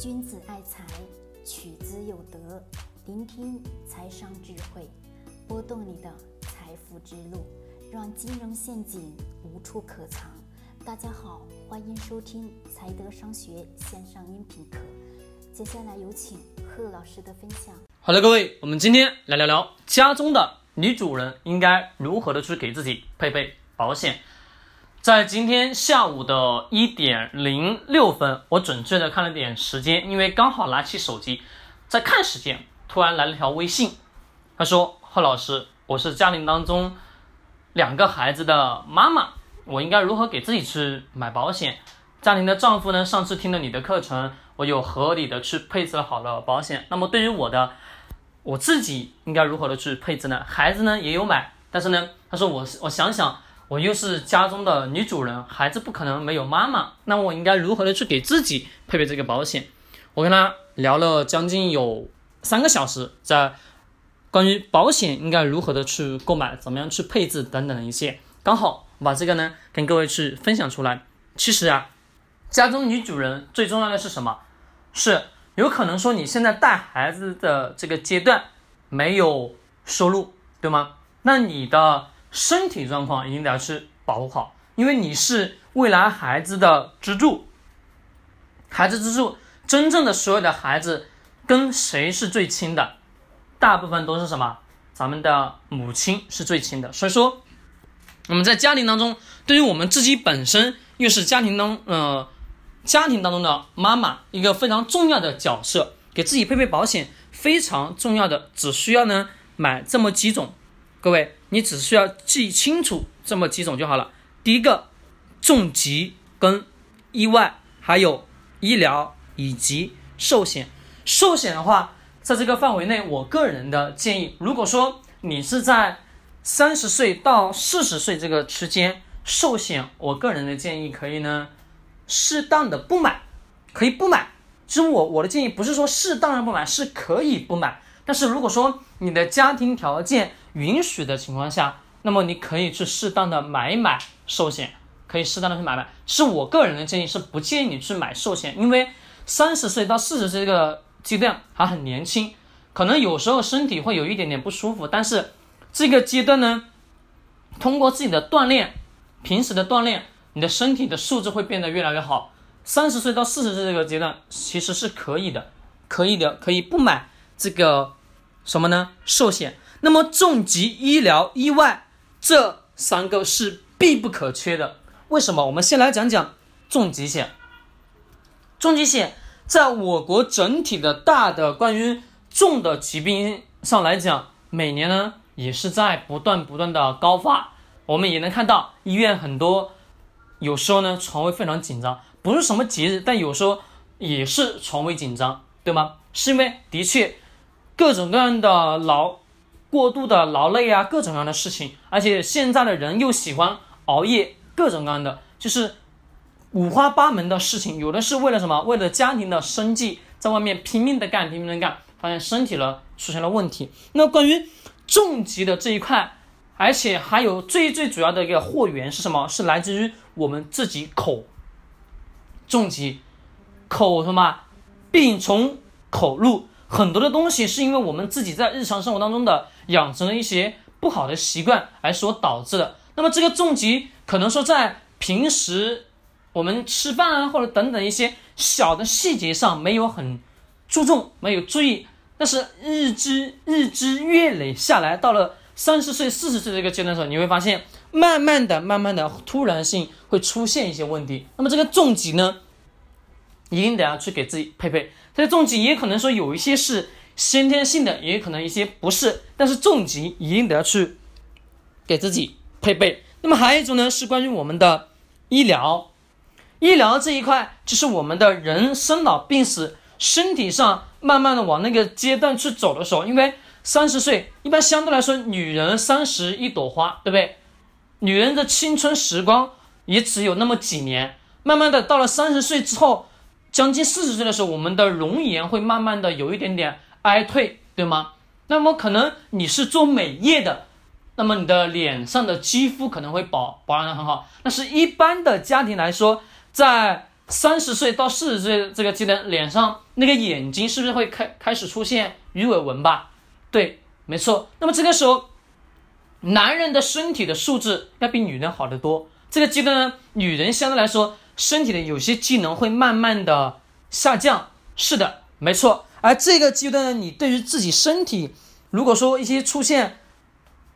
君子爱财，取之有德。聆听财商智慧，拨动你的财富之路，让金融陷阱无处可藏。大家好，欢迎收听财德商学线上音频课。接下来有请贺老师的分享。好的，各位，我们今天来聊聊家中的女主人应该如何的去给自己配备保险。在今天下午的一点零六分，我准确的看了点时间，因为刚好拿起手机在看时间，突然来了条微信，他说：“贺老师，我是家庭当中两个孩子的妈妈，我应该如何给自己去买保险？家庭的丈夫呢？上次听了你的课程，我有合理的去配置好了保险。那么对于我的我自己应该如何的去配置呢？孩子呢也有买，但是呢，他说我我想想。”我又是家中的女主人，孩子不可能没有妈妈，那我应该如何的去给自己配备这个保险？我跟他聊了将近有三个小时，在关于保险应该如何的去购买，怎么样去配置等等的一些，刚好把这个呢跟各位去分享出来。其实啊，家中女主人最重要的是什么？是有可能说你现在带孩子的这个阶段没有收入，对吗？那你的。身体状况一定得要去保护好，因为你是未来孩子的支柱。孩子支柱，真正的所有的孩子跟谁是最亲的？大部分都是什么？咱们的母亲是最亲的。所以说，我们在家庭当中，对于我们自己本身又是家庭当呃家庭当中的妈妈，一个非常重要的角色，给自己配备保险非常重要的，只需要呢买这么几种。各位，你只需要记清楚这么几种就好了。第一个，重疾跟意外，还有医疗以及寿险。寿险的话，在这个范围内，我个人的建议，如果说你是在三十岁到四十岁这个区间，寿险，我个人的建议可以呢，适当的不买，可以不买。其实我我的建议不是说适当的不买，是可以不买。但是如果说你的家庭条件，允许的情况下，那么你可以去适当的买一买寿险，可以适当的去买买。是我个人的建议，是不建议你去买寿险，因为三十岁到四十岁这个阶段还很年轻，可能有时候身体会有一点点不舒服，但是这个阶段呢，通过自己的锻炼，平时的锻炼，你的身体的素质会变得越来越好。三十岁到四十岁这个阶段其实是可以的，可以的，可以不买这个什么呢？寿险。那么重疾、医疗、意外这三个是必不可缺的。为什么？我们先来讲讲重疾险。重疾险在我国整体的大的关于重的疾病上来讲，每年呢也是在不断不断的高发。我们也能看到医院很多，有时候呢床位非常紧张，不是什么节日，但有时候也是床位紧张，对吗？是因为的确各种各样的老。过度的劳累啊，各种各样的事情，而且现在的人又喜欢熬夜，各种各样的就是五花八门的事情。有的是为了什么？为了家庭的生计，在外面拼命的干，拼命的干，发现身体了出现了问题。那关于重疾的这一块，而且还有最最主要的一个货源是什么？是来自于我们自己口。重疾，口什么？病从口入。很多的东西是因为我们自己在日常生活当中的养成了一些不好的习惯而所导致的。那么这个重疾可能说在平时我们吃饭啊或者等等一些小的细节上没有很注重，没有注意，但是日积日积月累下来，到了三十岁、四十岁这个阶段的时候，你会发现慢慢的、慢慢的突然性会出现一些问题。那么这个重疾呢？一定得要去给自己配备，这重疾也可能说有一些是先天性的，也可能一些不是，但是重疾一定得要去给自己配备。那么还有一种呢，是关于我们的医疗，医疗这一块就是我们的人生老病死，身体上慢慢的往那个阶段去走的时候，因为三十岁一般相对来说，女人三十一朵花，对不对？女人的青春时光也只有那么几年，慢慢的到了三十岁之后。将近四十岁的时候，我们的容颜会慢慢的有一点点哀退，对吗？那么可能你是做美业的，那么你的脸上的肌肤可能会保保养的很好。但是一般的家庭来说，在三十岁到四十岁这个阶段，脸上那个眼睛是不是会开开始出现鱼尾纹吧？对，没错。那么这个时候，男人的身体的素质要比女人好得多。这个阶段呢，女人相对来说身体的有些机能会慢慢的下降。是的，没错。而这个阶段呢，你对于自己身体，如果说一些出现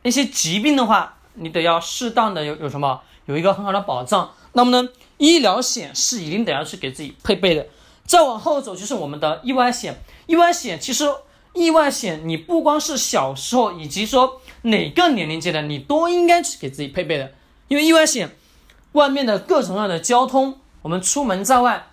一些疾病的话，你得要适当的有有什么有一个很好的保障。那么呢，医疗险是一定得要去给自己配备的。再往后走就是我们的意外险。意外险其实意外险你不光是小时候，以及说哪个年龄阶段你都应该去给自己配备的。因为意外险外面的各种各样的交通，我们出门在外，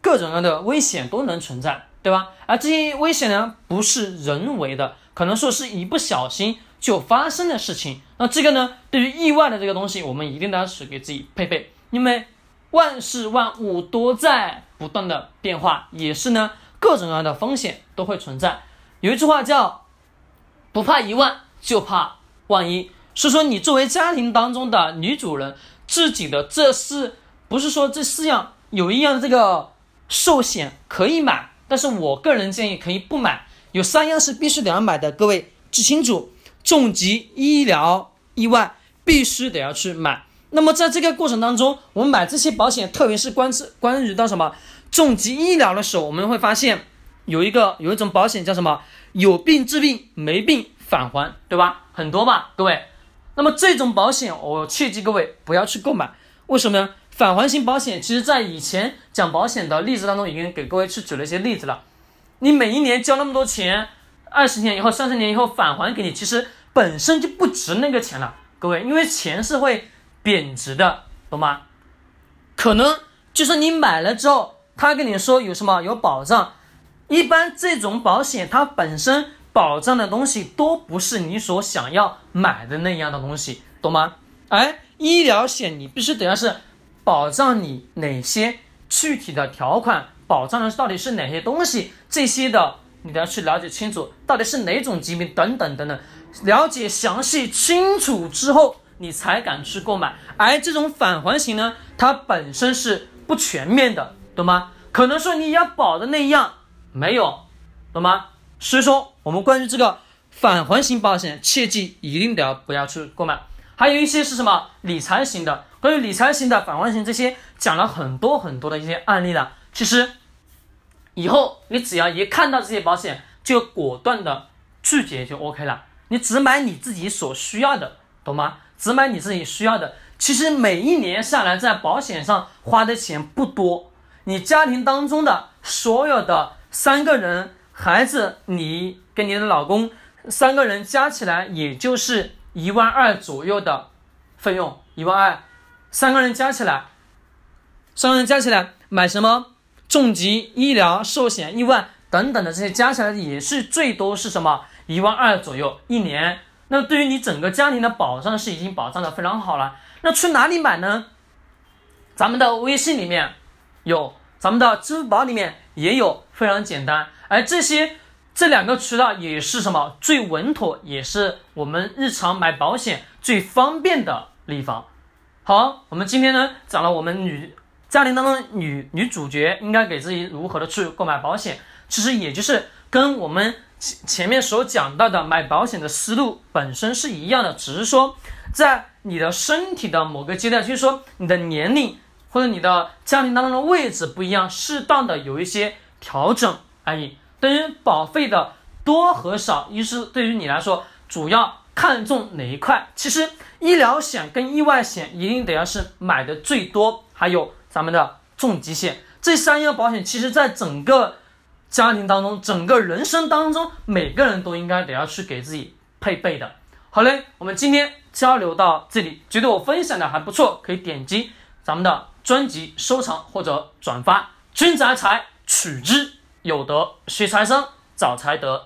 各种各样的危险都能存在，对吧？而这些危险呢，不是人为的，可能说是一不小心就发生的事情。那这个呢，对于意外的这个东西，我们一定要去给自己配备。因为万事万物都在不断的变化，也是呢，各种各样的风险都会存在。有一句话叫“不怕一万，就怕万一”。所以说，你作为家庭当中的女主人，自己的这四不是说这四样有一样这个寿险可以买，但是我个人建议可以不买。有三样是必须得要买的，各位记清楚：重疾、医疗、意外，必须得要去买。那么在这个过程当中，我们买这些保险，特别是关之关于到什么重疾医疗的时候，我们会发现有一个有一种保险叫什么有病治病，没病返还，对吧？很多吧，各位。那么这种保险，我切记各位不要去购买。为什么呢？返还型保险，其实在以前讲保险的例子当中，已经给各位去举了一些例子了。你每一年交那么多钱，二十年以后、三十年以后返还给你，其实本身就不值那个钱了，各位，因为钱是会。贬值的，懂吗？可能就是你买了之后，他跟你说有什么有保障，一般这种保险它本身保障的东西都不是你所想要买的那样的东西，懂吗？哎，医疗险你必须得要是保障你哪些具体的条款，保障的到底是哪些东西，这些的你都要去了解清楚，到底是哪种疾病等等等等，了解详细清楚之后。你才敢去购买，而这种返还型呢，它本身是不全面的，懂吗？可能说你要保的那样没有，懂吗？所以说，我们关于这个返还型保险，切记一定得要不要去购买。还有一些是什么理财型的，关于理财型的返还型这些讲了很多很多的一些案例了。其实以后你只要一看到这些保险，就果断的拒绝就 OK 了。你只买你自己所需要的，懂吗？只买你自己需要的，其实每一年下来在保险上花的钱不多。你家庭当中的所有的三个人，孩子，你跟你的老公三个人加起来，也就是一万二左右的费用，一万二，三个人加起来，三个人加起来买什么重疾、医疗、寿险、意外等等的这些加起来也是最多是什么一万二左右一年。那对于你整个家庭的保障是已经保障的非常好了。那去哪里买呢？咱们的微信里面有，咱们的支付宝里面也有，非常简单。而这些这两个渠道也是什么最稳妥，也是我们日常买保险最方便的地方。好，我们今天呢讲了我们女家庭当中女女主角应该给自己如何的去购买保险，其实也就是跟我们。前面所讲到的买保险的思路本身是一样的，只是说在你的身体的某个阶段，就是说你的年龄或者你的家庭当中的位置不一样，适当的有一些调整而已。对于保费的多和少，一是对于你来说主要看重哪一块？其实医疗险跟意外险一定得要是买的最多，还有咱们的重疾险这三样保险，其实在整个。家庭当中，整个人生当中，每个人都应该得要去给自己配备的。好嘞，我们今天交流到这里，觉得我分享的还不错，可以点击咱们的专辑收藏或者转发。君子爱财，取之有德；学财生，找财德。